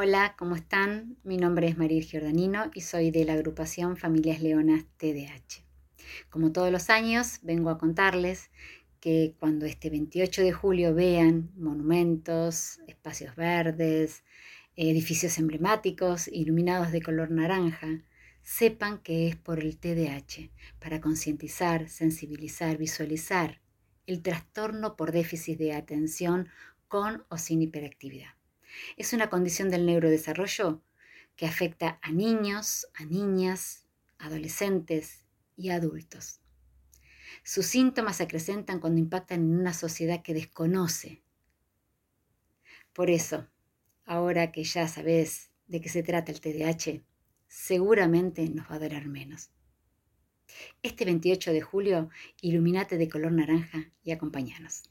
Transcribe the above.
Hola, ¿cómo están? Mi nombre es María Giordanino y soy de la agrupación Familias Leonas TDH. Como todos los años, vengo a contarles que cuando este 28 de julio vean monumentos, espacios verdes, edificios emblemáticos iluminados de color naranja, sepan que es por el TDAH, para concientizar, sensibilizar, visualizar el trastorno por déficit de atención con o sin hiperactividad. Es una condición del neurodesarrollo que afecta a niños, a niñas, adolescentes y adultos. Sus síntomas se acrecentan cuando impactan en una sociedad que desconoce. Por eso, ahora que ya sabes de qué se trata el TDAH, seguramente nos va a doler menos. Este 28 de julio, iluminate de color naranja y acompáñanos.